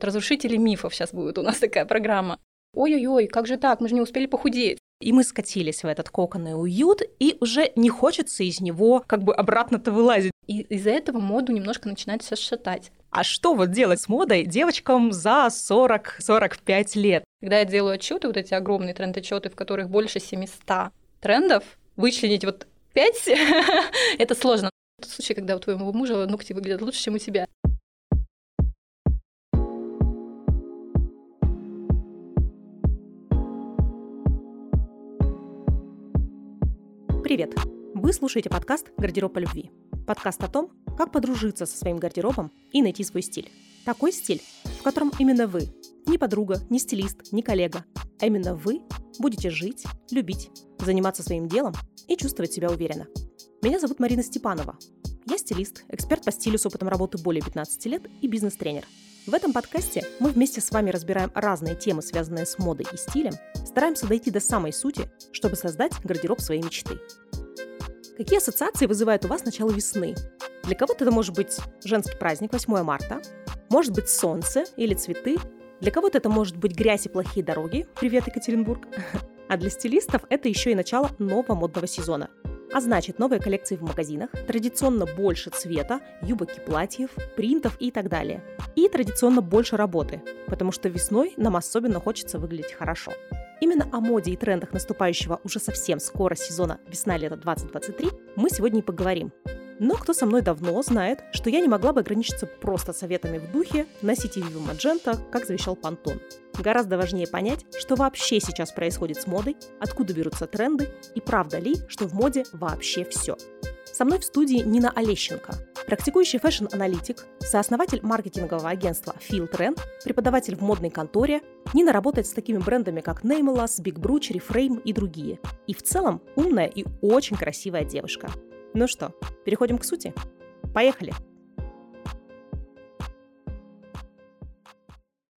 Разрушители мифов сейчас будет у нас такая программа. Ой-ой-ой, как же так, мы же не успели похудеть. И мы скатились в этот коконный уют, и уже не хочется из него как бы обратно-то вылазить. И из-за этого моду немножко начинает все шатать. А что вот делать с модой девочкам за 40-45 лет? Когда я делаю отчеты, вот эти огромные тренд-отчеты, в которых больше 700 трендов, вычленить вот 5, это сложно. Тот случай, когда у твоего мужа ногти выглядят лучше, чем у тебя. Привет! Вы слушаете подкаст «Гардероб по любви». Подкаст о том, как подружиться со своим гардеробом и найти свой стиль. Такой стиль, в котором именно вы, не подруга, не стилист, не коллега, а именно вы будете жить, любить, заниматься своим делом и чувствовать себя уверенно. Меня зовут Марина Степанова. Я стилист, эксперт по стилю с опытом работы более 15 лет и бизнес-тренер. В этом подкасте мы вместе с вами разбираем разные темы, связанные с модой и стилем, стараемся дойти до самой сути, чтобы создать гардероб своей мечты. Какие ассоциации вызывает у вас начало весны? Для кого-то это может быть женский праздник 8 марта, может быть солнце или цветы, для кого-то это может быть грязь и плохие дороги, привет, Екатеринбург, а для стилистов это еще и начало нового модного сезона – а значит, новые коллекции в магазинах, традиционно больше цвета, юбок и платьев, принтов и так далее. И традиционно больше работы, потому что весной нам особенно хочется выглядеть хорошо. Именно о моде и трендах наступающего уже совсем скоро сезона весна-лето 2023 мы сегодня и поговорим. Но кто со мной давно знает, что я не могла бы ограничиться просто советами в духе «носите Vivo Magenta», как завещал Пантон. Гораздо важнее понять, что вообще сейчас происходит с модой, откуда берутся тренды и правда ли, что в моде вообще все. Со мной в студии Нина Олещенко, практикующий fashion-аналитик, сооснователь маркетингового агентства Feel Trend, преподаватель в модной конторе. Нина работает с такими брендами, как Nameless, Big Bruch, Reframe и другие. И в целом умная и очень красивая девушка – ну что, переходим к сути? Поехали!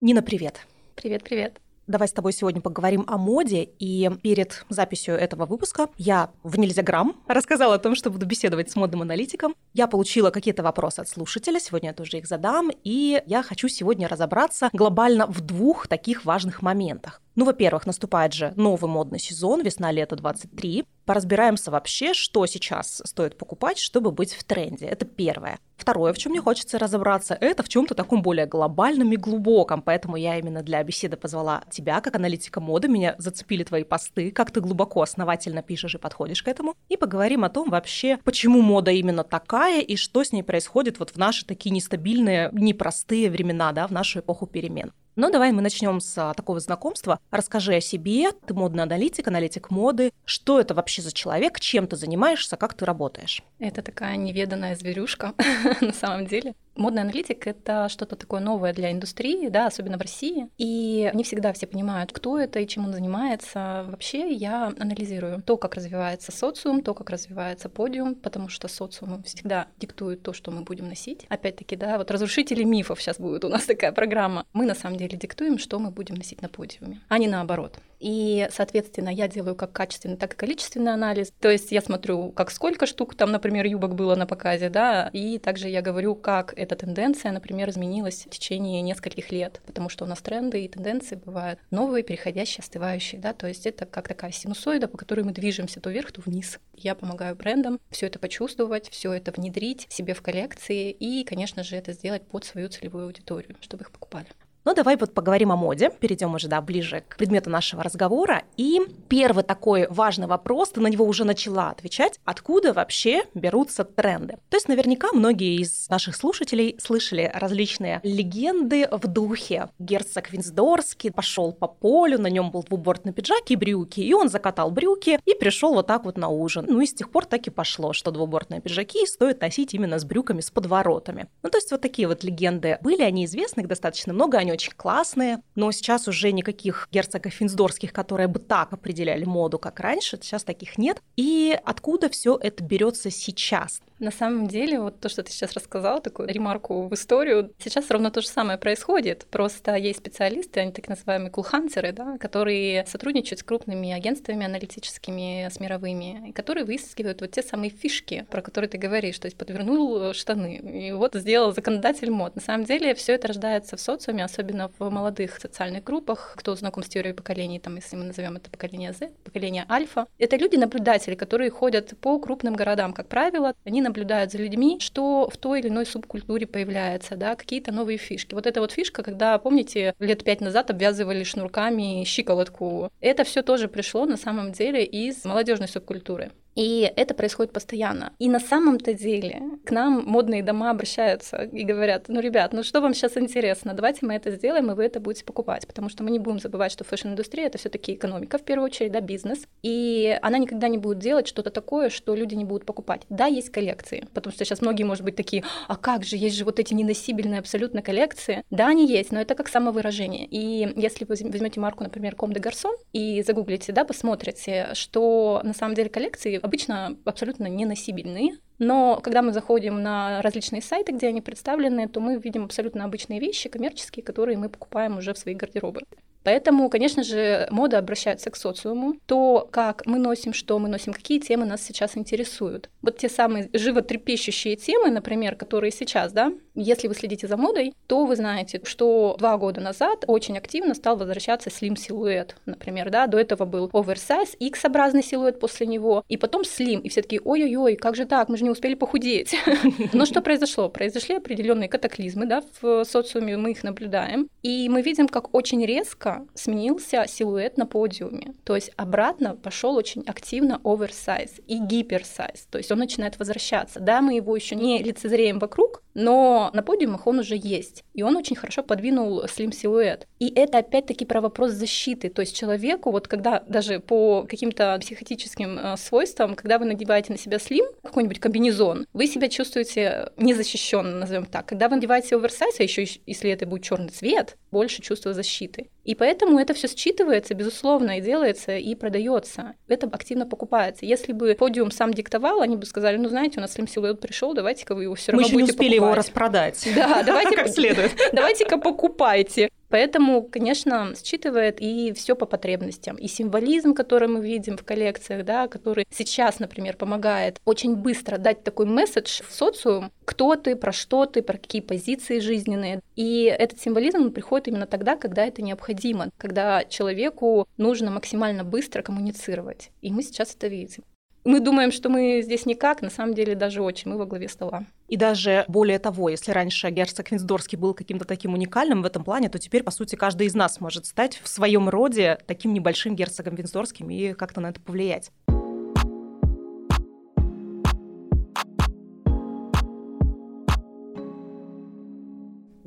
Нина, привет! Привет-привет! Давай с тобой сегодня поговорим о моде. И перед записью этого выпуска я в Нельзяграм рассказала о том, что буду беседовать с модным аналитиком. Я получила какие-то вопросы от слушателя, сегодня я тоже их задам. И я хочу сегодня разобраться глобально в двух таких важных моментах. Ну, во-первых, наступает же новый модный сезон, весна-лето 23. Поразбираемся вообще, что сейчас стоит покупать, чтобы быть в тренде. Это первое. Второе, в чем мне хочется разобраться, это в чем-то таком более глобальном и глубоком. Поэтому я именно для беседы позвала тебя, как аналитика моды. Меня зацепили твои посты, как ты глубоко, основательно пишешь и подходишь к этому. И поговорим о том вообще, почему мода именно такая и что с ней происходит вот в наши такие нестабильные, непростые времена, да, в нашу эпоху перемен. Но давай мы начнем с а, такого знакомства. Расскажи о себе. Ты модный аналитик, аналитик моды. Что это вообще за человек? Чем ты занимаешься? Как ты работаешь? Это такая неведанная зверюшка на самом деле. Модный аналитик — это что-то такое новое для индустрии, да, особенно в России. И не всегда все понимают, кто это и чем он занимается. Вообще я анализирую то, как развивается социум, то, как развивается подиум, потому что социум всегда диктует то, что мы будем носить. Опять-таки, да, вот разрушители мифов сейчас будет у нас такая программа. Мы на самом деле диктуем, что мы будем носить на подиуме, а не наоборот. И, соответственно, я делаю как качественный, так и количественный анализ. То есть я смотрю, как сколько штук там, например, юбок было на показе, да, и также я говорю, как эта тенденция, например, изменилась в течение нескольких лет, потому что у нас тренды и тенденции бывают новые, переходящие, остывающие, да, то есть это как такая синусоида, по которой мы движемся то вверх, то вниз. Я помогаю брендам все это почувствовать, все это внедрить себе в коллекции и, конечно же, это сделать под свою целевую аудиторию, чтобы их покупали. Ну, давай вот поговорим о моде, перейдем уже, да, ближе к предмету нашего разговора. И первый такой важный вопрос, ты на него уже начала отвечать, откуда вообще берутся тренды? То есть наверняка многие из наших слушателей слышали различные легенды в духе. Герцог Винсдорский пошел по полю, на нем был двубортный пиджак и брюки, и он закатал брюки и пришел вот так вот на ужин. Ну и с тех пор так и пошло, что двубортные пиджаки стоит носить именно с брюками с подворотами. Ну то есть вот такие вот легенды были, они известны, их достаточно много, они очень классные, но сейчас уже никаких герцогов финсдорских, которые бы так определяли моду, как раньше, сейчас таких нет. И откуда все это берется сейчас? На самом деле, вот то, что ты сейчас рассказала, такую ремарку в историю, сейчас ровно то же самое происходит. Просто есть специалисты, они так называемые кулхантеры, да, которые сотрудничают с крупными агентствами аналитическими, с мировыми, которые выискивают вот те самые фишки, про которые ты говоришь, то есть подвернул штаны, и вот сделал законодатель мод. На самом деле все это рождается в социуме, особенно в молодых социальных группах, кто знаком с теорией поколений, там, если мы назовем это поколение Z, поколение альфа. Это люди-наблюдатели, которые ходят по крупным городам, как правило, они наблюдают за людьми, что в той или иной субкультуре появляется, да, какие-то новые фишки. Вот эта вот фишка, когда, помните, лет пять назад обвязывали шнурками щиколотку, это все тоже пришло на самом деле из молодежной субкультуры. И это происходит постоянно. И на самом-то деле к нам модные дома обращаются и говорят, ну, ребят, ну что вам сейчас интересно, давайте мы это сделаем, и вы это будете покупать. Потому что мы не будем забывать, что фэшн-индустрия — это все таки экономика, в первую очередь, да, бизнес. И она никогда не будет делать что-то такое, что люди не будут покупать. Да, есть коллекции, потому что сейчас многие, может быть, такие, а как же, есть же вот эти неносибельные абсолютно коллекции. Да, они есть, но это как самовыражение. И если вы возьмете марку, например, Comme des Garçons, и загуглите, да, посмотрите, что на самом деле коллекции обычно абсолютно неносибельные, но когда мы заходим на различные сайты, где они представлены, то мы видим абсолютно обычные вещи, коммерческие, которые мы покупаем уже в свои гардеробы. Поэтому, конечно же, мода обращается к социуму. То, как мы носим, что мы носим, какие темы нас сейчас интересуют. Вот те самые животрепещущие темы, например, которые сейчас, да, если вы следите за модой, то вы знаете, что два года назад очень активно стал возвращаться слим-силуэт, например, да, до этого был оверсайз, X-образный силуэт после него, и потом слим, и все таки ой-ой-ой, как же так, мы же не успели похудеть. Но что произошло? Произошли определенные катаклизмы, да, в социуме мы их наблюдаем, и мы видим, как очень резко сменился силуэт на подиуме, то есть обратно пошел очень активно оверсайз и гиперсайз, то есть он начинает возвращаться. Да, мы его еще не лицезреем вокруг, но на подиумах он уже есть, и он очень хорошо подвинул слим-силуэт. И это опять-таки про вопрос защиты, то есть человеку, вот когда даже по каким-то психотическим э, свойствам, когда вы надеваете на себя слим, какой-нибудь комбинезон, вы себя чувствуете незащищенно, назовем так. Когда вы надеваете оверсайз, а еще если это будет черный цвет, больше чувства защиты. И поэтому это все считывается, безусловно, и делается, и продается. Это активно покупается. Если бы подиум сам диктовал, они бы сказали, ну, знаете, у нас слим силуэт пришел, давайте-ка вы его все равно Мы еще будете не успели покупать. его распродать. Да, давайте как следует. Давайте-ка покупайте. Поэтому, конечно, считывает и все по потребностям. И символизм, который мы видим в коллекциях, да, который сейчас, например, помогает очень быстро дать такой месседж в социум, кто ты, про что ты, про какие позиции жизненные. И этот символизм приходит именно тогда, когда это необходимо, когда человеку нужно максимально быстро коммуницировать. И мы сейчас это видим. Мы думаем, что мы здесь никак, на самом деле даже очень, мы во главе стола. И даже более того, если раньше герцог Винсдорский был каким-то таким уникальным в этом плане, то теперь, по сути, каждый из нас может стать в своем роде таким небольшим герцогом Винсдорским и как-то на это повлиять.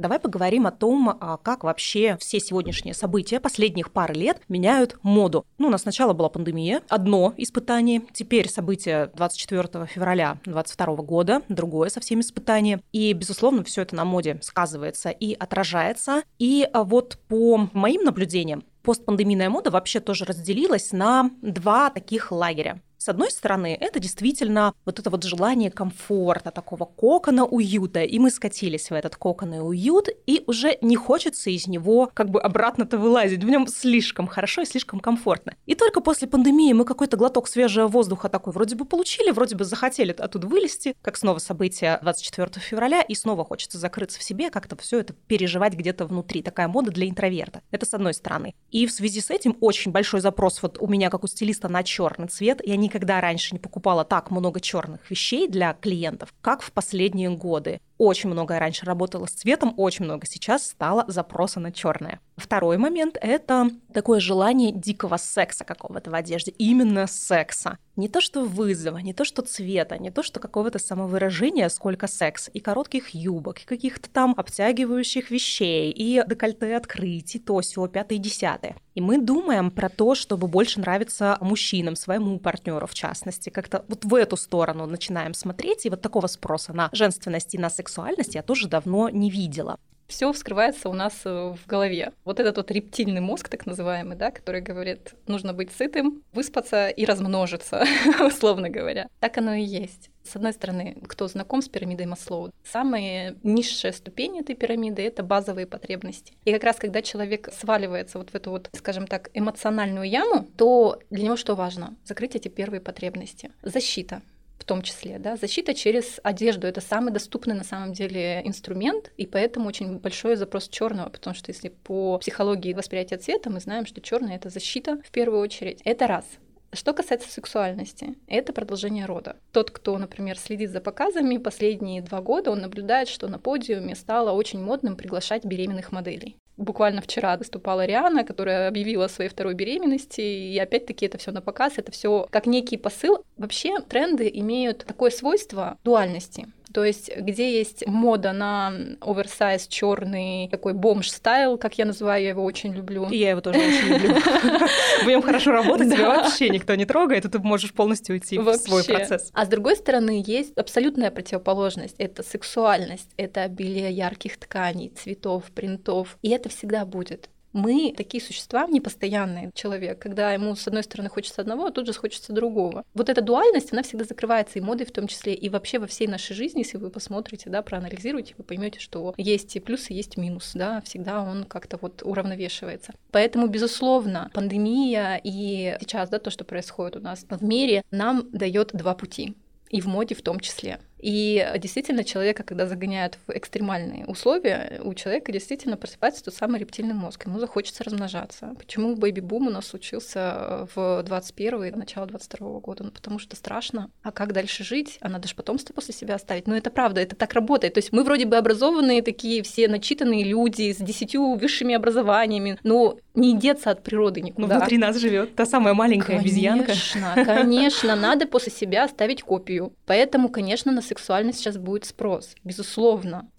Давай поговорим о том, а, как вообще все сегодняшние события последних пары лет меняют моду. Ну, у нас сначала была пандемия, одно испытание, теперь события 24 февраля 2022 года, другое совсем испытание. И, безусловно, все это на моде сказывается и отражается. И а, вот по моим наблюдениям, постпандемийная мода вообще тоже разделилась на два таких лагеря. С одной стороны, это действительно вот это вот желание комфорта, такого кокона уюта, и мы скатились в этот кокон и уют, и уже не хочется из него как бы обратно-то вылазить, в нем слишком хорошо и слишком комфортно. И только после пандемии мы какой-то глоток свежего воздуха такой вроде бы получили, вроде бы захотели оттуда вылезти, как снова событие 24 февраля, и снова хочется закрыться в себе, как-то все это переживать где-то внутри. Такая мода для интроверта. Это с одной стороны. И в связи с этим очень большой запрос вот у меня как у стилиста на черный цвет. Я не никогда раньше не покупала так много черных вещей для клиентов, как в последние годы. Очень много раньше работала с цветом, очень много сейчас стало запроса на черное. Второй момент — это такое желание дикого секса какого-то в одежде, именно секса. Не то что вызова, не то что цвета, не то что какого-то самовыражения, сколько секса, и коротких юбок, и каких-то там обтягивающих вещей, и декольте открыть, и то, сего, пятое и десятое. И мы думаем про то, чтобы больше нравиться мужчинам, своему партнеру в частности. Как-то вот в эту сторону начинаем смотреть, и вот такого спроса на женственность и на сексуальность я тоже давно не видела. Все вскрывается у нас э, в голове. Вот этот вот рептильный мозг, так называемый, да, который говорит, нужно быть сытым, выспаться и размножиться, условно говоря. Так оно и есть. С одной стороны, кто знаком с пирамидой Маслоу, самая низшая ступень этой пирамиды — это базовые потребности. И как раз когда человек сваливается вот в эту вот, скажем так, эмоциональную яму, то для него что важно? Закрыть эти первые потребности. Защита в том числе, да, защита через одежду это самый доступный на самом деле инструмент, и поэтому очень большой запрос черного, потому что если по психологии восприятия цвета мы знаем, что черный это защита в первую очередь. Это раз. Что касается сексуальности, это продолжение рода. Тот, кто, например, следит за показами последние два года, он наблюдает, что на подиуме стало очень модным приглашать беременных моделей. Буквально вчера выступала Риана, которая объявила о своей второй беременности, и опять-таки это все на показ, это все как некий посыл. Вообще тренды имеют такое свойство дуальности. То есть, где есть мода на оверсайз черный такой бомж-стайл, как я называю, я его очень люблю. И я его тоже очень люблю. В нем хорошо работать, тебя вообще никто не трогает, и ты можешь полностью уйти в свой процесс. А с другой стороны, есть абсолютная противоположность. Это сексуальность, это обилие ярких тканей, цветов, принтов. И это всегда будет мы такие существа непостоянные. Человек, когда ему с одной стороны хочется одного, а тут же хочется другого. Вот эта дуальность, она всегда закрывается и модой в том числе, и вообще во всей нашей жизни, если вы посмотрите, да, проанализируете, вы поймете, что есть и плюсы, есть минус, да, всегда он как-то вот уравновешивается. Поэтому, безусловно, пандемия и сейчас, да, то, что происходит у нас в мире, нам дает два пути и в моде в том числе. И действительно, человека, когда загоняют в экстремальные условия, у человека действительно просыпается тот самый рептильный мозг. Ему захочется размножаться. Почему бэйби-бум у нас случился в 21 и начало 22 года? Ну, потому что страшно. А как дальше жить? А надо же потомство после себя оставить. Ну, это правда, это так работает. То есть мы вроде бы образованные такие все начитанные люди с десятью высшими образованиями, но не деться от природы никуда. Ну, внутри нас живет та самая маленькая конечно, обезьянка. Конечно, конечно, надо после себя оставить копию. Поэтому, конечно, на сексуальность сейчас будет спрос, безусловно.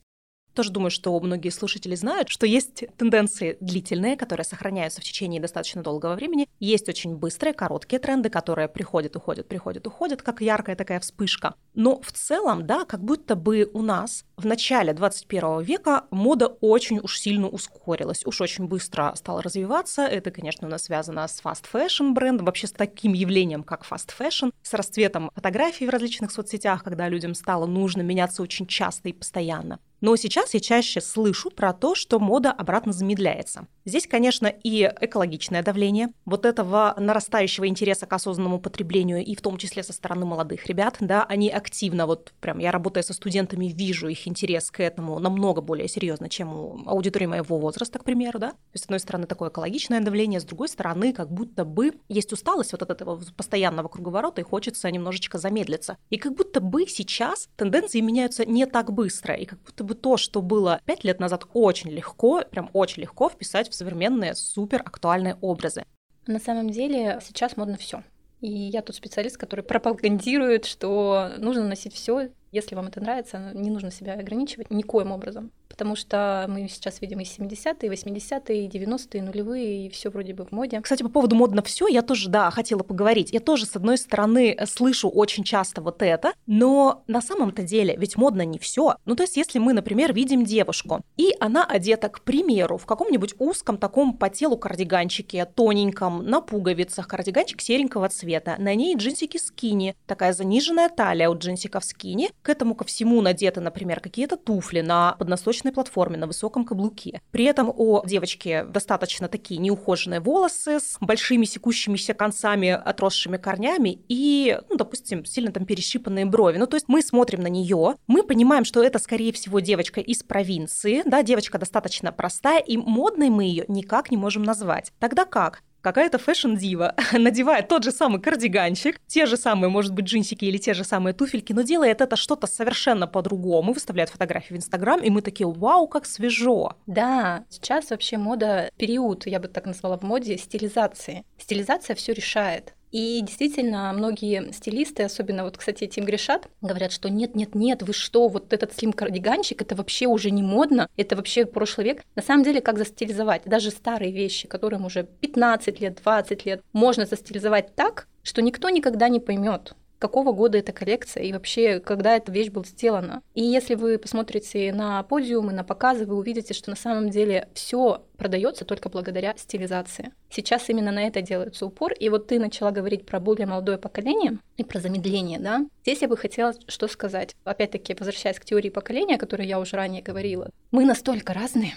Тоже думаю, что многие слушатели знают, что есть тенденции длительные, которые сохраняются в течение достаточно долгого времени. Есть очень быстрые, короткие тренды, которые приходят, уходят, приходят, уходят, как яркая такая вспышка. Но в целом, да, как будто бы у нас в начале 21 века мода очень уж сильно ускорилась, уж очень быстро стала развиваться. Это, конечно, у нас связано с fast fashion брендом, вообще с таким явлением, как fast fashion, с расцветом фотографий в различных соцсетях, когда людям стало нужно меняться очень часто и постоянно. Но сейчас я чаще слышу про то, что мода обратно замедляется. Здесь, конечно, и экологичное давление, вот этого нарастающего интереса к осознанному потреблению, и в том числе со стороны молодых ребят, да, они активно, вот прям я работая со студентами, вижу их интерес к этому намного более серьезно, чем у аудитории моего возраста, к примеру, да. То есть, с одной стороны, такое экологичное давление, с другой стороны, как будто бы есть усталость вот от этого постоянного круговорота, и хочется немножечко замедлиться. И как будто бы сейчас тенденции меняются не так быстро, и как будто бы то, что было пять лет назад очень легко, прям очень легко вписать в современные супер актуальные образы. На самом деле сейчас модно все. И я тут специалист, который пропагандирует, что нужно носить все, если вам это нравится, не нужно себя ограничивать никоим образом потому что мы сейчас видим и 70-е, и 80-е, и 90-е, нулевые, и все вроде бы в моде. Кстати, по поводу модно все, я тоже, да, хотела поговорить. Я тоже, с одной стороны, слышу очень часто вот это, но на самом-то деле ведь модно не все. Ну, то есть, если мы, например, видим девушку, и она одета, к примеру, в каком-нибудь узком таком по телу кардиганчике, тоненьком, на пуговицах, кардиганчик серенького цвета, на ней джинсики скини, такая заниженная талия у джинсиков скини, к этому ко всему надеты, например, какие-то туфли на подносочной платформе на высоком каблуке. При этом у девочки достаточно такие неухоженные волосы с большими секущимися концами, отросшими корнями и, ну, допустим, сильно там перещипанные брови. Ну, то есть мы смотрим на нее, мы понимаем, что это, скорее всего, девочка из провинции, да, девочка достаточно простая, и модной мы ее никак не можем назвать. Тогда как? Какая-то фэшн-дива надевает тот же самый кардиганчик, те же самые, может быть, джинсики или те же самые туфельки, но делает это что-то совершенно по-другому, выставляет фотографии в Инстаграм, и мы такие, вау, как свежо. Да, сейчас вообще мода, период, я бы так назвала в моде, стилизации. Стилизация все решает. И действительно, многие стилисты, особенно вот, кстати, Тим Гришат, говорят, что нет-нет-нет, вы что, вот этот слим-кардиганчик, это вообще уже не модно, это вообще прошлый век. На самом деле, как застилизовать? Даже старые вещи, которым уже 15 лет, 20 лет, можно застилизовать так, что никто никогда не поймет какого года эта коллекция и вообще, когда эта вещь была сделана. И если вы посмотрите на подиумы, на показы, вы увидите, что на самом деле все продается только благодаря стилизации. Сейчас именно на это делается упор. И вот ты начала говорить про более молодое поколение и про замедление, да? Здесь я бы хотела что сказать. Опять-таки, возвращаясь к теории поколения, о которой я уже ранее говорила. Мы настолько разные,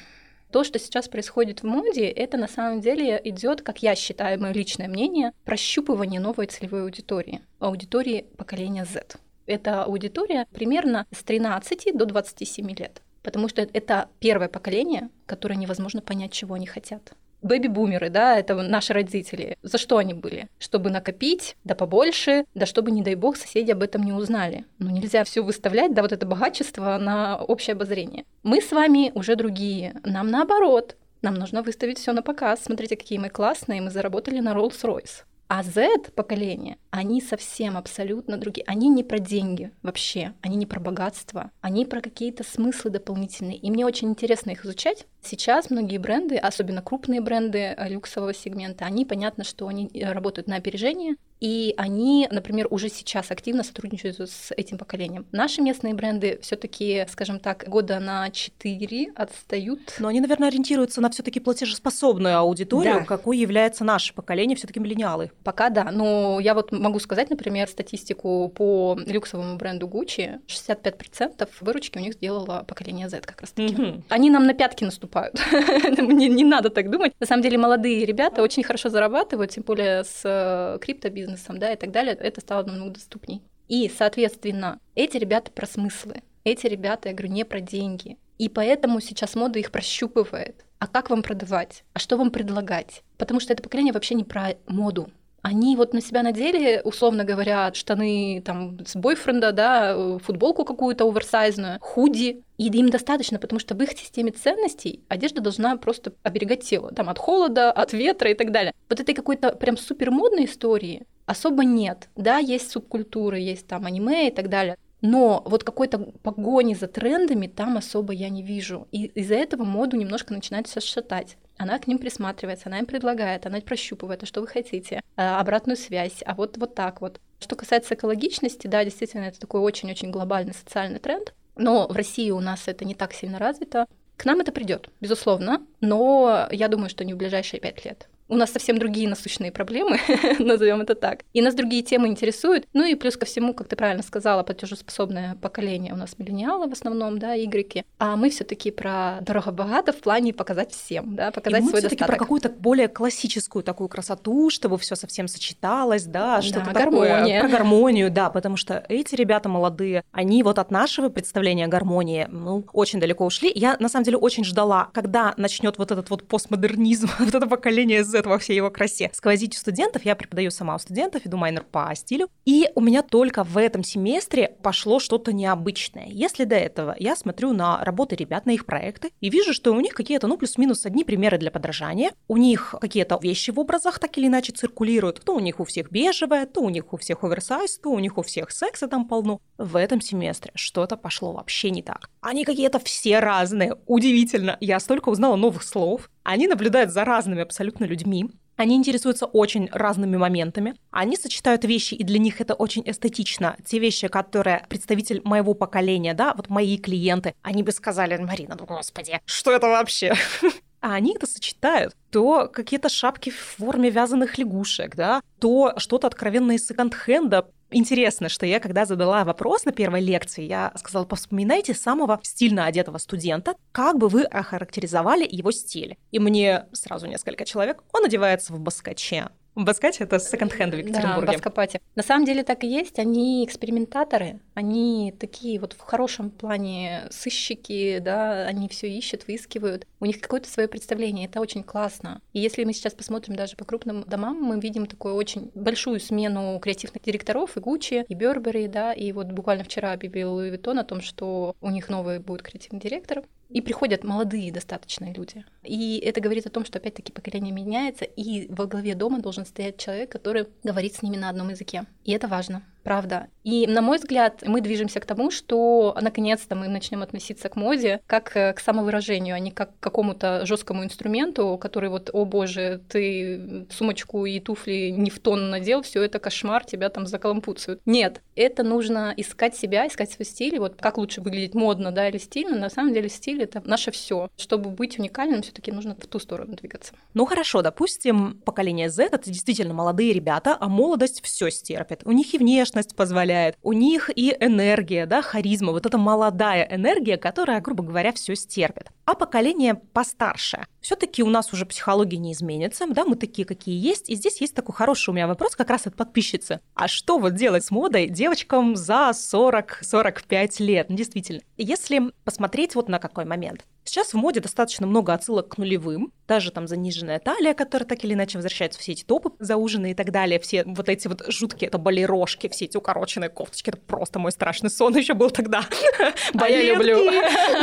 то, что сейчас происходит в моде, это на самом деле идет, как я считаю, мое личное мнение, прощупывание новой целевой аудитории, аудитории поколения Z. Это аудитория примерно с 13 до 27 лет, потому что это первое поколение, которое невозможно понять, чего они хотят бэби-бумеры, да, это наши родители. За что они были? Чтобы накопить, да побольше, да чтобы, не дай бог, соседи об этом не узнали. Но нельзя все выставлять, да, вот это богачество на общее обозрение. Мы с вами уже другие. Нам наоборот. Нам нужно выставить все на показ. Смотрите, какие мы классные, мы заработали на Rolls-Royce. А Z поколение, они совсем абсолютно другие. Они не про деньги вообще, они не про богатство, они про какие-то смыслы дополнительные. И мне очень интересно их изучать. Сейчас многие бренды, особенно крупные бренды э, люксового сегмента, они понятно, что они э, работают на опережение, и они, например, уже сейчас активно сотрудничают с этим поколением. Наши местные бренды все-таки, скажем так, года на 4 отстают. Но они, наверное, ориентируются на все-таки платежеспособную аудиторию, да. какой является наше поколение, все-таки миллениалы. Пока да. Но я вот могу сказать, например, статистику по люксовому бренду Gucci. 65% выручки у них сделало поколение Z как раз таки. Угу. Они нам на пятки наступают. Мне не надо так думать. На самом деле молодые ребята очень хорошо зарабатывают, тем более с э, криптобизнесом бизнесом, да, и так далее, это стало намного доступней. И, соответственно, эти ребята про смыслы, эти ребята, я говорю, не про деньги. И поэтому сейчас мода их прощупывает. А как вам продавать? А что вам предлагать? Потому что это поколение вообще не про моду они вот на себя надели, условно говоря, штаны там с бойфренда, да, футболку какую-то оверсайзную, худи, и им достаточно, потому что в их системе ценностей одежда должна просто оберегать тело, там, от холода, от ветра и так далее. Вот этой какой-то прям супер модной истории особо нет. Да, есть субкультуры, есть там аниме и так далее. Но вот какой-то погони за трендами там особо я не вижу. И из-за этого моду немножко начинает все шатать. Она к ним присматривается, она им предлагает, она прощупывает, а что вы хотите, а, обратную связь, а вот, вот так вот. Что касается экологичности, да, действительно, это такой очень-очень глобальный социальный тренд, но в России у нас это не так сильно развито. К нам это придет, безусловно, но я думаю, что не в ближайшие пять лет у нас совсем другие насущные проблемы, назовем это так. И нас другие темы интересуют. Ну и плюс ко всему, как ты правильно сказала, платежеспособное поколение у нас миллениалы в основном, да, игреки. А мы все таки про дорого-богато в плане показать всем, да, показать и мы свой достаток. про какую-то более классическую такую красоту, чтобы все совсем сочеталось, да, что-то да, такое. Гармония. Про гармонию, да, потому что эти ребята молодые, они вот от нашего представления о гармонии, ну, очень далеко ушли. Я, на самом деле, очень ждала, когда начнет вот этот вот постмодернизм, вот это поколение Z во всей его красе. Сквозить у студентов, я преподаю сама у студентов, веду майнер по стилю, и у меня только в этом семестре пошло что-то необычное. Если до этого я смотрю на работы ребят, на их проекты, и вижу, что у них какие-то, ну, плюс-минус одни примеры для подражания, у них какие-то вещи в образах так или иначе циркулируют, то у них у всех бежевое, то у них у всех оверсайз, то у них у всех секса там полно. В этом семестре что-то пошло вообще не так. Они какие-то все разные, удивительно. Я столько узнала новых слов, они наблюдают за разными абсолютно людьми. Они интересуются очень разными моментами. Они сочетают вещи, и для них это очень эстетично. Те вещи, которые представитель моего поколения, да, вот мои клиенты, они бы сказали, Марина, ну господи, что это вообще? а они это сочетают. То какие-то шапки в форме вязаных лягушек, да, то что-то откровенное из секонд-хенда, Интересно, что я, когда задала вопрос на первой лекции, я сказала, вспоминайте самого стильно одетого студента, как бы вы охарактеризовали его стиль. И мне сразу несколько человек, он одевается в баскаче, Баскате — это секонд-хенд в Екатеринбурге. Да, Баскопате. На самом деле так и есть. Они экспериментаторы, они такие вот в хорошем плане сыщики, да, они все ищут, выискивают. У них какое-то свое представление, это очень классно. И если мы сейчас посмотрим даже по крупным домам, мы видим такую очень большую смену креативных директоров и Гуччи, и Бербери, да, и вот буквально вчера объявил Луи Виттон о том, что у них новый будет креативный директор. И приходят молодые достаточные люди. И это говорит о том, что опять-таки поколение меняется, и во главе дома должен стоять человек, который говорит с ними на одном языке. И это важно правда. И, на мой взгляд, мы движемся к тому, что наконец-то мы начнем относиться к моде как э, к самовыражению, а не как к какому-то жесткому инструменту, который вот, о боже, ты сумочку и туфли не в тон надел, все это кошмар, тебя там закалампуцают. Нет, это нужно искать себя, искать свой стиль, вот как лучше выглядеть модно, да, или стильно. На самом деле стиль — это наше все. Чтобы быть уникальным, все таки нужно в ту сторону двигаться. Ну хорошо, допустим, поколение Z — это действительно молодые ребята, а молодость все стерпит. У них и внешность позволяет, у них и энергия, да, харизма, вот эта молодая энергия, которая, грубо говоря, все стерпит. А поколение постарше, все-таки у нас уже психология не изменится, да, мы такие, какие есть. И здесь есть такой хороший у меня вопрос как раз от подписчицы. А что вот делать с модой девочкам за 40-45 лет? Ну, действительно. Если посмотреть вот на какой момент. Сейчас в моде достаточно много отсылок к нулевым, даже там заниженная талия, которая так или иначе возвращается, все эти топы зауженные и так далее, все вот эти вот жуткие, это балерожки, все эти укороченные кофточки, это просто мой страшный сон еще был тогда. А я люблю.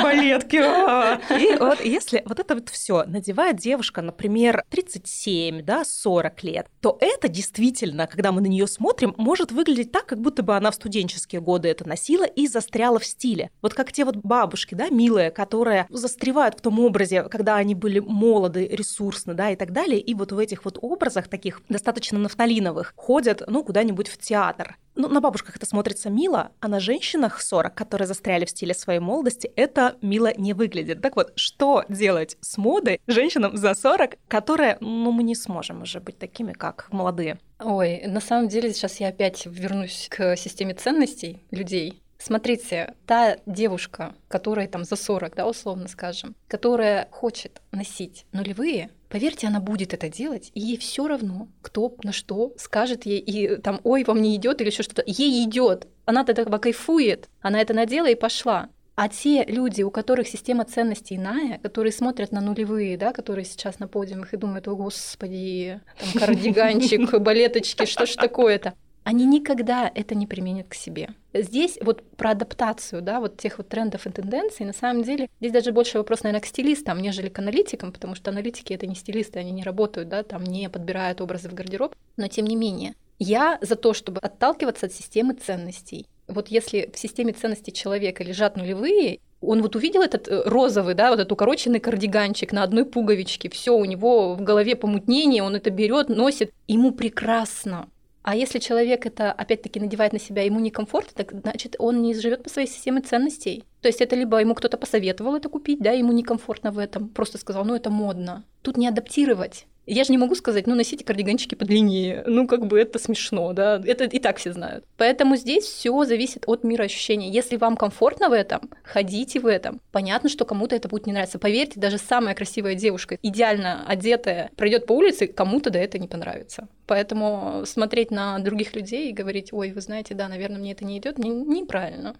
Балетки. И вот если вот это вот все надевает девушка, например, 37, да, 40 лет, то это действительно, когда мы на нее смотрим, может выглядеть так, как будто бы она в студенческие годы это носила и застряла в стиле. Вот как те вот бабушки, да, милые, которые застревают в том образе, когда они были молоды, ресурсны, да, и так далее, и вот в этих вот образах таких достаточно нафталиновых ходят, ну, куда-нибудь в театр. Ну, на бабушках это смотрится мило, а на женщинах 40, которые застряли в стиле своей молодости, это мило не выглядит. Так вот, что делать с модой женщинам за 40, которые, ну, мы не сможем уже быть такими, как молодые? Ой, на самом деле сейчас я опять вернусь к системе ценностей людей. Смотрите, та девушка, которая там за 40, да, условно скажем, которая хочет носить нулевые, поверьте, она будет это делать, и ей все равно, кто на что скажет ей, и там, ой, вам не идет или еще что-то. Ей идет. Она от этого кайфует. Она это надела и пошла. А те люди, у которых система ценностей иная, которые смотрят на нулевые, да, которые сейчас на подиумах и думают, о господи, там кардиганчик, балеточки, что ж такое-то, они никогда это не применят к себе. Здесь вот про адаптацию, да, вот тех вот трендов и тенденций, на самом деле, здесь даже больше вопрос, наверное, к стилистам, нежели к аналитикам, потому что аналитики — это не стилисты, они не работают, да, там не подбирают образы в гардероб, но тем не менее. Я за то, чтобы отталкиваться от системы ценностей. Вот если в системе ценностей человека лежат нулевые, он вот увидел этот э, розовый, да, вот этот укороченный кардиганчик на одной пуговичке, все у него в голове помутнение, он это берет, носит, ему прекрасно. А если человек это опять-таки надевает на себя, ему некомфортно, так значит, он не живет по своей системе ценностей. То есть это либо ему кто-то посоветовал это купить, да, ему некомфортно в этом, просто сказал, ну это модно. Тут не адаптировать. Я же не могу сказать, ну, носите кардиганчики подлиннее. Ну, как бы это смешно, да. Это и так все знают. Поэтому здесь все зависит от мира ощущения. Если вам комфортно в этом, ходите в этом. Понятно, что кому-то это будет не нравиться. Поверьте, даже самая красивая девушка, идеально одетая, пройдет по улице, кому-то да это не понравится. Поэтому смотреть на других людей и говорить, ой, вы знаете, да, наверное, мне это не идет, не, неправильно.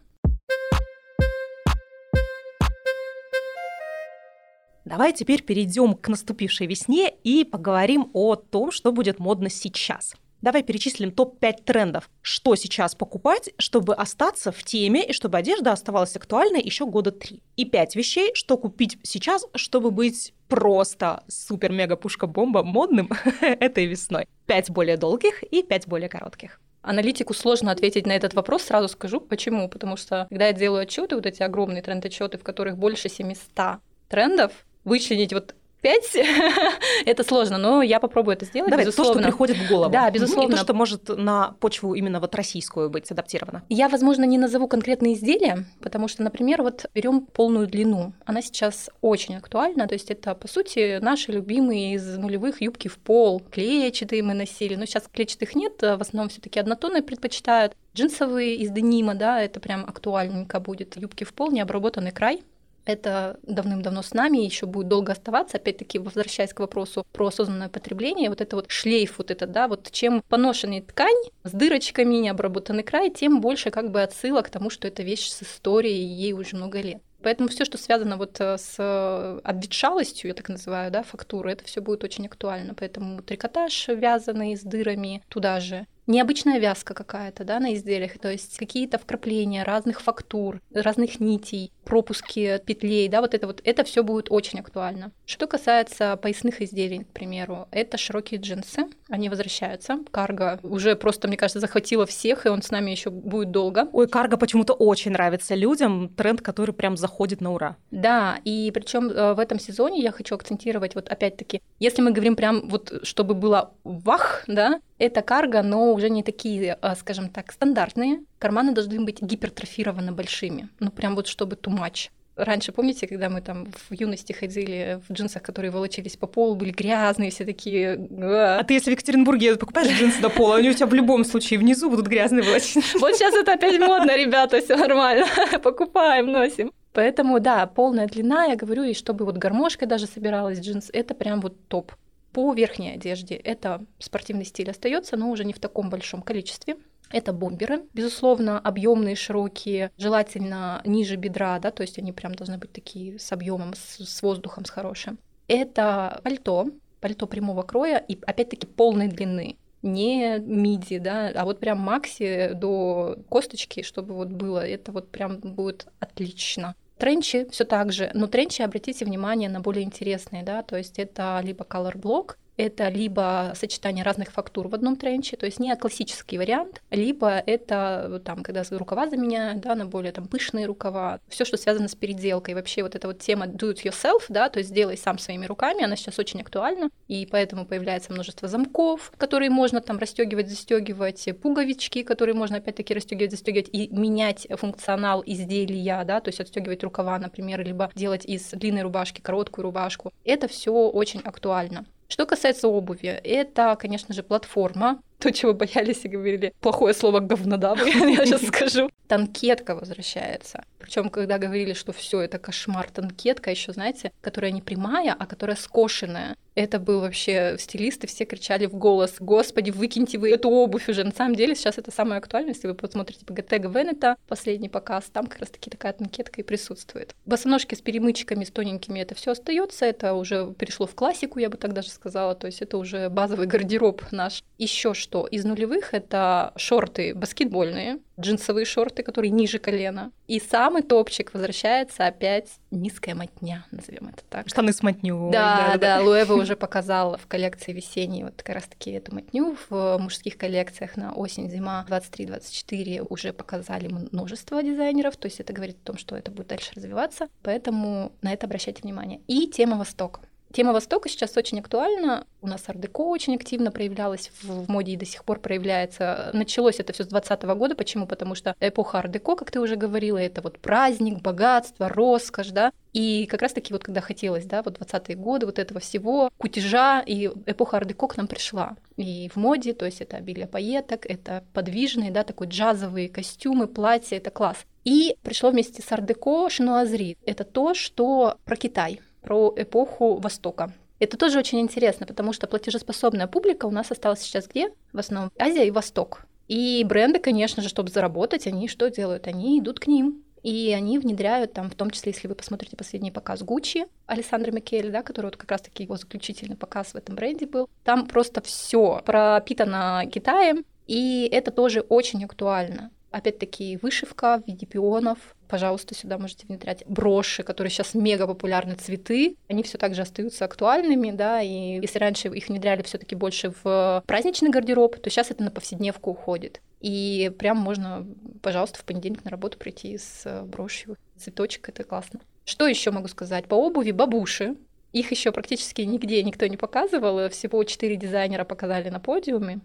Давай теперь перейдем к наступившей весне и поговорим о том, что будет модно сейчас. Давай перечислим топ-5 трендов. Что сейчас покупать, чтобы остаться в теме и чтобы одежда оставалась актуальной еще года три. И 5 вещей, что купить сейчас, чтобы быть просто супер-мега-пушка-бомба модным этой весной. 5 более долгих и 5 более коротких. Аналитику сложно ответить на этот вопрос, сразу скажу почему. Потому что когда я делаю отчеты, вот эти огромные тренд-отчеты, в которых больше 700 трендов, вычленить вот пять, это сложно, но я попробую это сделать, Давай, безусловно. то, что приходит в голову. Да, безусловно. И то, что может на почву именно вот российскую быть адаптировано. Я, возможно, не назову конкретные изделия, потому что, например, вот берем полную длину. Она сейчас очень актуальна, то есть это, по сути, наши любимые из нулевых юбки в пол, клетчатые мы носили, но сейчас клетчатых нет, в основном все таки однотонные предпочитают. Джинсовые из денима, да, это прям актуальненько будет. Юбки в пол, необработанный край, это давным-давно с нами, еще будет долго оставаться. Опять-таки, возвращаясь к вопросу про осознанное потребление, вот это вот шлейф, вот это, да, вот чем поношеннее ткань с дырочками, необработанный край, тем больше как бы отсылок к тому, что это вещь с историей, ей уже много лет. Поэтому все, что связано вот э, с э, обветшалостью, я так называю, да, фактуры, это все будет очень актуально. Поэтому трикотаж вязаный с дырами туда же необычная вязка какая-то, да, на изделиях, то есть какие-то вкрапления разных фактур, разных нитей. Пропуски петлей, да, вот это вот, это все будет очень актуально. Что касается поясных изделий, к примеру, это широкие джинсы, они возвращаются. Карго уже просто, мне кажется, захватила всех, и он с нами еще будет долго. Ой, карго почему-то очень нравится людям, тренд, который прям заходит на ура. Да, и причем э, в этом сезоне я хочу акцентировать вот опять-таки, если мы говорим прям вот, чтобы было вах, да, это карго, но уже не такие, а, скажем так, стандартные. Карманы должны быть гипертрофированы большими. Ну, прям вот чтобы too much. Раньше, помните, когда мы там в юности ходили в джинсах, которые волочились по полу, были грязные, все такие... А ты если в Екатеринбурге покупаешь джинсы до пола, они у тебя в любом случае внизу будут грязные волочиться. Вот сейчас это опять модно, ребята, все нормально. Покупаем, носим. Поэтому, да, полная длина, я говорю, и чтобы вот гармошкой даже собиралась джинс, это прям вот топ. По верхней одежде это спортивный стиль остается, но уже не в таком большом количестве. Это бомберы, безусловно, объемные, широкие, желательно ниже бедра, да, то есть они прям должны быть такие с объемом, с, с воздухом, с хорошим. Это пальто, пальто прямого кроя и опять-таки полной длины не миди, да, а вот прям макси до косточки, чтобы вот было, это вот прям будет отлично. Тренчи все так же, но тренчи обратите внимание на более интересные, да, то есть это либо color block, это либо сочетание разных фактур в одном тренче, то есть не классический вариант, либо это там, когда рукава заменяют, да, на более там пышные рукава, все, что связано с переделкой. Вообще вот эта вот тема do it yourself, да, то есть сделай сам своими руками, она сейчас очень актуальна, и поэтому появляется множество замков, которые можно там расстегивать, застегивать, пуговички, которые можно опять-таки расстегивать, застегивать и менять функционал изделия, да, то есть отстегивать рукава, например, либо делать из длинной рубашки короткую рубашку. Это все очень актуально. Что касается обуви, это, конечно же, платформа, то, чего боялись и говорили. Плохое слово говнодавы, я сейчас скажу. Танкетка возвращается. Причем, когда говорили, что все это кошмар, танкетка еще, знаете, которая не прямая, а которая скошенная. Это был вообще стилисты, все кричали в голос, господи, выкиньте вы эту обувь уже. На самом деле сейчас это самое актуальное, если вы посмотрите ПГТ Венета, последний показ, там как раз таки такая танкетка и присутствует. Босоножки с перемычками, с тоненькими, это все остается, это уже перешло в классику, я бы так даже сказала, то есть это уже базовый гардероб наш. Еще что из нулевых это шорты баскетбольные, джинсовые шорты, которые ниже колена. И самый топчик возвращается опять низкая мотня, назовем это так. Штаны с мотню. Да, да, да. Луэва уже показала в коллекции весенней вот как раз-таки эту мотню. В мужских коллекциях на осень-зима 23-24 уже показали множество дизайнеров, то есть это говорит о том, что это будет дальше развиваться, поэтому на это обращайте внимание. И тема Востока. Тема Востока сейчас очень актуальна. У нас ардеко очень активно проявлялась в, в моде и до сих пор проявляется. Началось это все с 2020 года. Почему? Потому что эпоха ардеко, как ты уже говорила, это вот праздник, богатство, роскошь, да. И как раз-таки вот когда хотелось, да, вот 20-е годы вот этого всего, кутежа, и эпоха ардеко к нам пришла. И в моде, то есть это обилие пайеток, это подвижные, да, такой джазовые костюмы, платья, это класс. И пришло вместе с ардеко шинуазри. Это то, что про Китай про эпоху Востока. Это тоже очень интересно, потому что платежеспособная публика у нас осталась сейчас где? В основном Азия и Восток. И бренды, конечно же, чтобы заработать, они что делают? Они идут к ним. И они внедряют там, в том числе, если вы посмотрите последний показ Гуччи, Александра Микель, да, который вот как раз-таки его заключительный показ в этом бренде был, там просто все пропитано Китаем, и это тоже очень актуально. Опять-таки вышивка в виде пионов, пожалуйста, сюда можете внедрять броши, которые сейчас мега популярны, цветы, они все так же остаются актуальными, да, и если раньше их внедряли все таки больше в праздничный гардероб, то сейчас это на повседневку уходит. И прям можно, пожалуйста, в понедельник на работу прийти с брошью. Цветочек, это классно. Что еще могу сказать? По обуви бабуши. Их еще практически нигде никто не показывал. Всего четыре дизайнера показали на подиуме.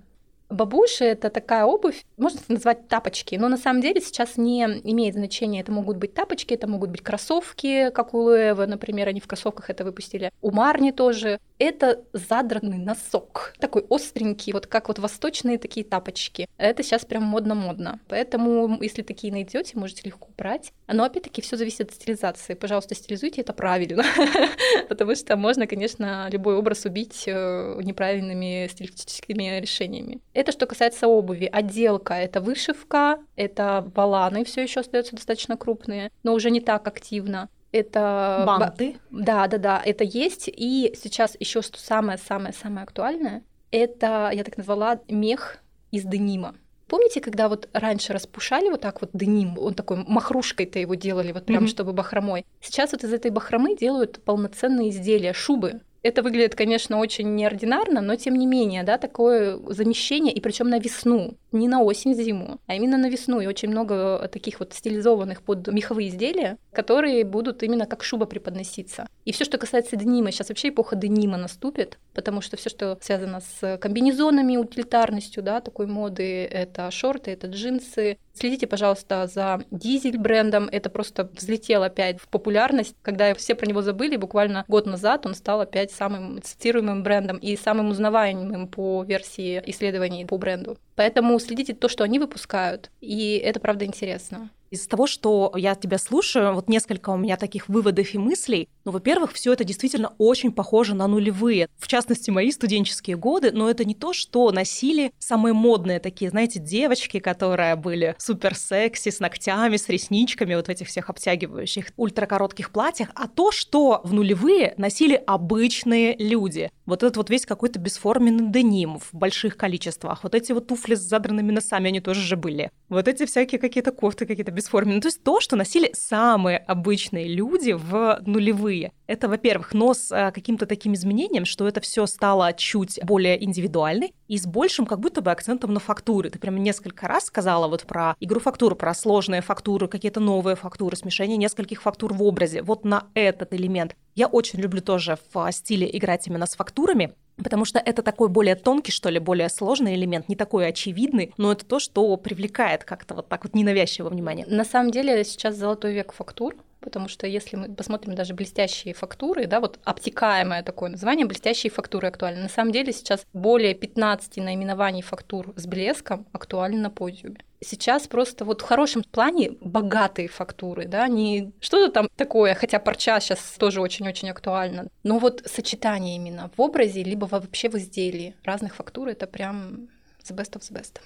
Бабуши — это такая обувь, можно назвать тапочки, но на самом деле сейчас не имеет значения. Это могут быть тапочки, это могут быть кроссовки, как у Луэва, например, они в кроссовках это выпустили. У Марни тоже. Это задранный носок, такой остренький, вот как вот восточные такие тапочки. Это сейчас прям модно-модно. Поэтому, если такие найдете, можете легко брать. Но опять-таки все зависит от стилизации. Пожалуйста, стилизуйте это правильно, потому что можно, конечно, любой образ убить э, неправильными стилистическими решениями. Это что касается обуви. Отделка — это вышивка, это валаны все еще остаются достаточно крупные, но уже не так активно. Это банты. Да, да, да, это есть. И сейчас еще что самое-самое-самое актуальное, это я так назвала мех из денима. Помните, когда вот раньше распушали вот так вот деним, он такой махрушкой-то его делали, вот прям mm-hmm. чтобы бахромой. Сейчас вот из этой бахромы делают полноценные изделия, шубы. Это выглядит, конечно, очень неординарно, но тем не менее, да, такое замещение, и причем на весну, не на осень, зиму, а именно на весну. И очень много таких вот стилизованных под меховые изделия, которые будут именно как шуба преподноситься. И все, что касается денима, сейчас вообще эпоха денима наступит, потому что все, что связано с комбинезонами, утилитарностью, да, такой моды, это шорты, это джинсы, Следите, пожалуйста, за дизель брендом. Это просто взлетел опять в популярность. Когда все про него забыли, буквально год назад он стал опять самым цитируемым брендом и самым узнаваемым по версии исследований по бренду. Поэтому следите то, что они выпускают, и это правда интересно. Из того, что я тебя слушаю, вот несколько у меня таких выводов и мыслей. Ну, во-первых, все это действительно очень похоже на нулевые. В частности, мои студенческие годы, но это не то, что носили самые модные такие, знаете, девочки, которые были супер секси, с ногтями, с ресничками, вот в этих всех обтягивающих ультракоротких платьях, а то, что в нулевые носили обычные люди. Вот этот вот весь какой-то бесформенный деним в больших количествах. Вот эти вот туфли с задранными носами, они тоже же были. Вот эти всякие какие-то кофты какие-то бесформенные. То есть то, что носили самые обычные люди в нулевые. Это, во-первых, но с а, каким-то таким изменением, что это все стало чуть более индивидуальной и с большим как будто бы акцентом на фактуры. Ты прямо несколько раз сказала вот про игру фактур, про сложные фактуры, какие-то новые фактуры, смешение нескольких фактур в образе. Вот на этот элемент. Я очень люблю тоже в стиле играть именно с фактурами, Потому что это такой более тонкий, что ли, более сложный элемент, не такой очевидный, но это то, что привлекает как-то вот так вот ненавязчивое внимание. На самом деле сейчас золотой век фактур, потому что если мы посмотрим даже блестящие фактуры, да, вот обтекаемое такое название, блестящие фактуры актуальны. На самом деле сейчас более 15 наименований фактур с блеском актуальны на подиуме. Сейчас просто вот в хорошем плане богатые фактуры, да, не что-то там такое, хотя парча сейчас тоже очень-очень актуально, но вот сочетание именно в образе, либо вообще в изделии разных фактур, это прям the best of the best.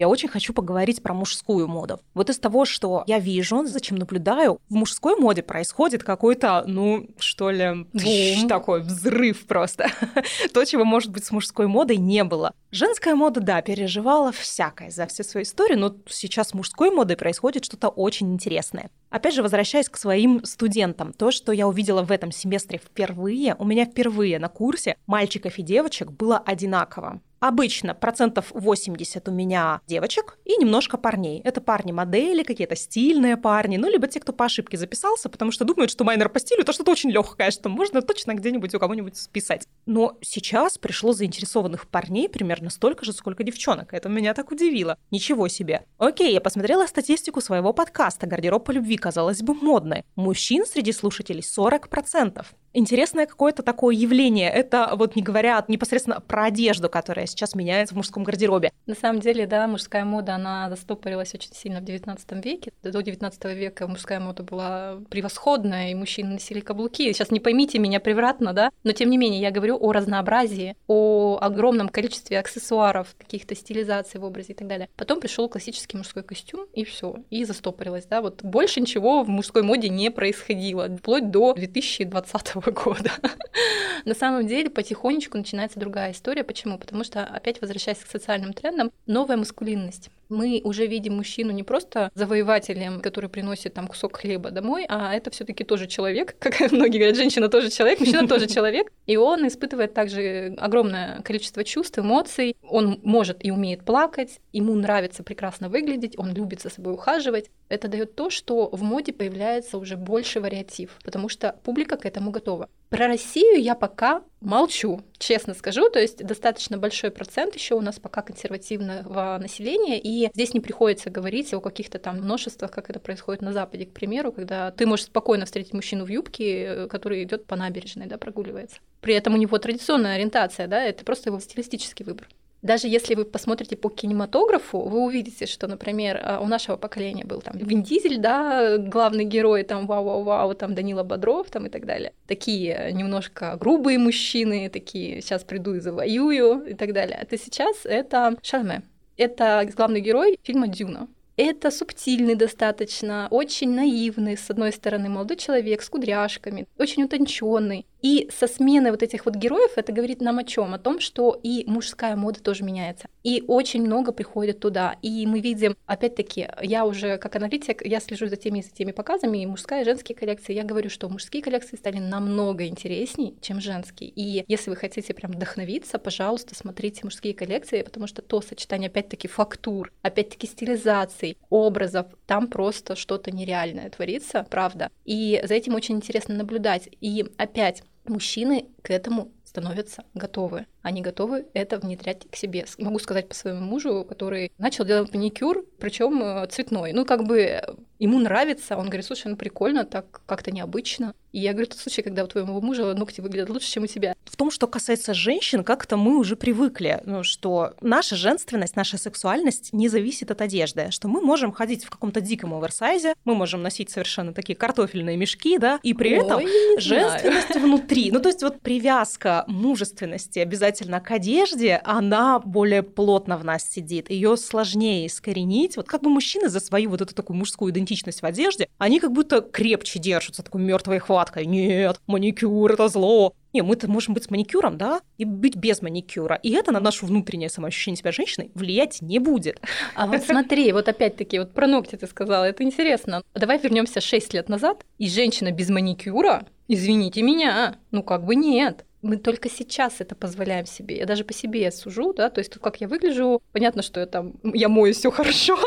Я очень хочу поговорить про мужскую моду. Вот из того, что я вижу, зачем наблюдаю, в мужской моде происходит какой-то, ну, что ли, Бум. такой взрыв просто. То, чего, может быть, с мужской модой не было. Женская мода, да, переживала всякое за всю свою историю, но сейчас с мужской модой происходит что-то очень интересное. Опять же, возвращаясь к своим студентам, то, что я увидела в этом семестре впервые, у меня впервые на курсе мальчиков и девочек было одинаково. Обычно процентов 80 у меня девочек и немножко парней. Это парни-модели, какие-то стильные парни, ну, либо те, кто по ошибке записался, потому что думают, что майнер по стилю — это что-то очень легкое, что можно точно где-нибудь у кого-нибудь списать. Но сейчас пришло заинтересованных парней примерно столько же, сколько девчонок. Это меня так удивило. Ничего себе. Окей, я посмотрела статистику своего подкаста «Гардероб по любви», казалось бы, модной. Мужчин среди слушателей 40% интересное какое-то такое явление. Это вот не говоря непосредственно про одежду, которая сейчас меняется в мужском гардеробе. На самом деле, да, мужская мода, она застопорилась очень сильно в XIX веке. До XIX века мужская мода была превосходная, и мужчины носили каблуки. Сейчас не поймите меня превратно, да, но тем не менее я говорю о разнообразии, о огромном количестве аксессуаров, каких-то стилизаций в образе и так далее. Потом пришел классический мужской костюм, и все, и застопорилось, да, вот больше ничего в мужской моде не происходило, вплоть до 2020 года. На самом деле потихонечку начинается другая история. Почему? Потому что, опять возвращаясь к социальным трендам, новая маскулинность. Мы уже видим мужчину не просто завоевателем, который приносит там кусок хлеба домой, а это все таки тоже человек. Как многие говорят, женщина тоже человек, мужчина тоже человек. И он испытывает также огромное количество чувств, эмоций. Он может и умеет плакать, ему нравится прекрасно выглядеть, он любит за собой ухаживать. Это дает то, что в моде появляется уже больше вариатив, потому что публика к этому готова. Про Россию я пока молчу, честно скажу. То есть достаточно большой процент еще у нас пока консервативного населения, и здесь не приходится говорить о каких-то там множествах, как это происходит на Западе, к примеру, когда ты можешь спокойно встретить мужчину в юбке, э, который идет по набережной, да, прогуливается. При этом у него традиционная ориентация, да, это просто его стилистический выбор. Даже если вы посмотрите по кинематографу, вы увидите, что, например, а, у нашего поколения был там Вин Дизель, да, главный герой, там вау-вау-вау, там Данила Бодров, там и так далее. Такие немножко грубые мужчины, такие сейчас приду и завоюю и так далее. Это сейчас это Шарме. Это главный герой фильма «Дюна». Это субтильный достаточно, очень наивный, с одной стороны, молодой человек с кудряшками, очень утонченный. И со сменой вот этих вот героев это говорит нам о чем? О том, что и мужская мода тоже меняется. И очень много приходит туда. И мы видим, опять-таки, я уже как аналитик, я слежу за теми и за теми показами, и мужская, и женские коллекции. Я говорю, что мужские коллекции стали намного интереснее, чем женские. И если вы хотите прям вдохновиться, пожалуйста, смотрите мужские коллекции, потому что то сочетание, опять-таки, фактур, опять-таки, стилизаций, образов, там просто что-то нереальное творится, правда. И за этим очень интересно наблюдать. И опять, мужчины к этому становятся готовы. Они готовы это внедрять к себе. Могу сказать по своему мужу, который начал делать маникюр, причем э, цветной. Ну, как бы ему нравится, он говорит, слушай, ну прикольно, так как-то необычно. И я говорю, тот случай, когда у твоего мужа ногти выглядят лучше, чем у тебя. В том, что касается женщин, как-то мы уже привыкли, ну, что наша женственность, наша сексуальность не зависит от одежды, что мы можем ходить в каком-то диком оверсайзе, мы можем носить совершенно такие картофельные мешки, да, и при Ой, этом женственность знаю. внутри. Ну, то есть вот привязка мужественности обязательно к одежде, она более плотно в нас сидит, ее сложнее искоренить. Вот как бы мужчины за свою вот эту такую мужскую идентичность в одежде, они как будто крепче держатся такой мертвой хваткой. Нет, маникюр — это зло. Не, мы-то можем быть с маникюром, да, и быть без маникюра. И это на наше внутреннее самоощущение себя женщиной влиять не будет. А вот смотри, вот опять-таки, вот про ногти ты сказала, это интересно. Давай вернемся 6 лет назад, и женщина без маникюра, извините меня, ну как бы нет мы только сейчас это позволяем себе. Я даже по себе сужу, да, то есть как я выгляжу, понятно, что я там, я мою все хорошо,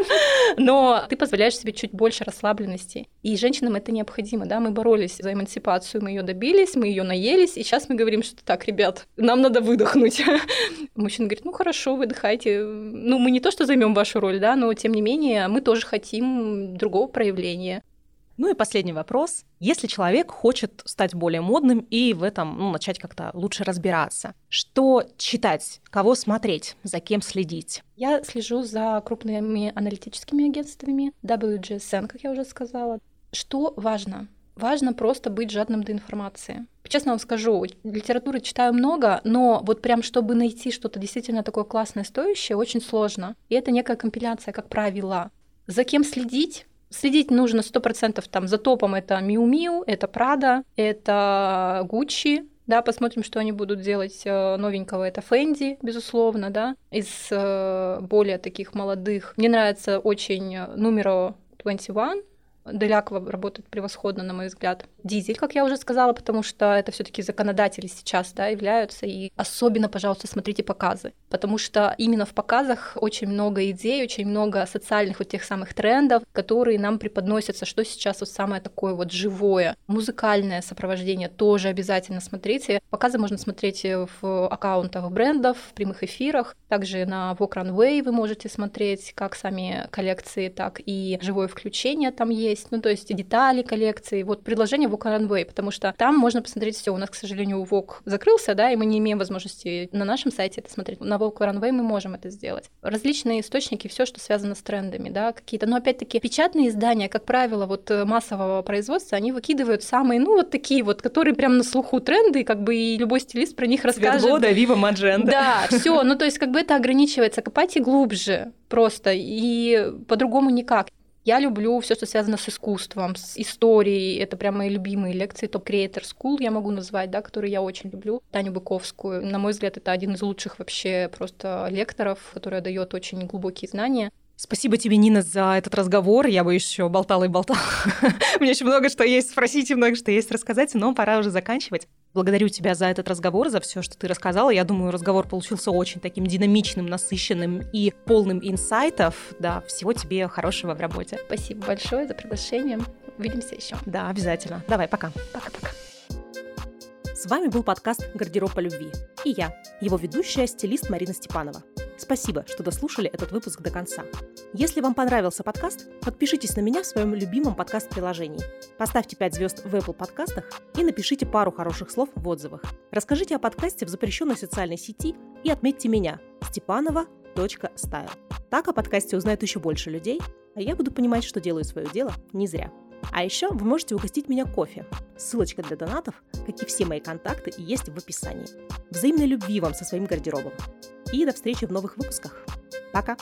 но ты позволяешь себе чуть больше расслабленности. И женщинам это необходимо, да, мы боролись за эмансипацию, мы ее добились, мы ее наелись, и сейчас мы говорим, что так, ребят, нам надо выдохнуть. Мужчина говорит, ну хорошо, выдыхайте. Ну, мы не то, что займем вашу роль, да, но тем не менее мы тоже хотим другого проявления. Ну и последний вопрос. Если человек хочет стать более модным и в этом ну, начать как-то лучше разбираться, что читать, кого смотреть, за кем следить? Я слежу за крупными аналитическими агентствами, WGSN, как я уже сказала. Что важно? Важно просто быть жадным до информации. Честно вам скажу, литературы читаю много, но вот прям чтобы найти что-то действительно такое классное, стоящее, очень сложно. И это некая компиляция, как правило. За кем следить? Следить нужно сто процентов там за топом это Miu Miu, это Prada, это Gucci, да, посмотрим, что они будут делать э, новенького. Это Фэнди, безусловно, да, из э, более таких молодых. Мне нравится очень Numero 21, Делякова работает превосходно, на мой взгляд. Дизель, как я уже сказала, потому что это все таки законодатели сейчас да, являются. И особенно, пожалуйста, смотрите показы, потому что именно в показах очень много идей, очень много социальных вот тех самых трендов, которые нам преподносятся, что сейчас вот самое такое вот живое. Музыкальное сопровождение тоже обязательно смотрите. Показы можно смотреть в аккаунтах брендов, в прямых эфирах. Также на Vogue Runway вы можете смотреть как сами коллекции, так и живое включение там есть, ну, то есть детали коллекции, вот предложение Vogue Runway, потому что там можно посмотреть все. У нас, к сожалению, Vogue закрылся, да, и мы не имеем возможности на нашем сайте это смотреть. На Vogue Runway мы можем это сделать. Различные источники, все, что связано с трендами, да, какие-то, но опять-таки печатные издания, как правило, вот э, массового производства, они выкидывают самые, ну, вот такие вот, которые прям на слуху тренды, как бы и любой стилист про них расскажет. Цвет года, Viva Magenta. Да, все, ну, то есть как бы это ограничивается, копайте глубже просто, и по-другому никак. Я люблю все, что связано с искусством, с историей. Это прям мои любимые лекции. Топ Creator School я могу назвать, да, которые я очень люблю. Таню Быковскую. На мой взгляд, это один из лучших вообще просто лекторов, которая дает очень глубокие знания. Спасибо тебе, Нина, за этот разговор. Я бы еще болтала и болтала. Мне еще много что есть спросить и много что есть рассказать, но пора уже заканчивать. Благодарю тебя за этот разговор, за все, что ты рассказала. Я думаю, разговор получился очень таким динамичным, насыщенным и полным инсайтов. Да, всего тебе хорошего в работе. Спасибо большое за приглашение. Увидимся еще. Да, обязательно. Давай, пока. Пока-пока. С вами был подкаст «Гардероб по любви» и я, его ведущая, стилист Марина Степанова. Спасибо, что дослушали этот выпуск до конца. Если вам понравился подкаст, подпишитесь на меня в своем любимом подкаст-приложении. Поставьте 5 звезд в Apple подкастах и напишите пару хороших слов в отзывах. Расскажите о подкасте в запрещенной социальной сети и отметьте меня степанова.стайл. Так о подкасте узнают еще больше людей, а я буду понимать, что делаю свое дело не зря. А еще вы можете угостить меня кофе. Ссылочка для донатов, как и все мои контакты, есть в описании. Взаимной любви вам со своим гардеробом. И до встречи в новых выпусках. Пока!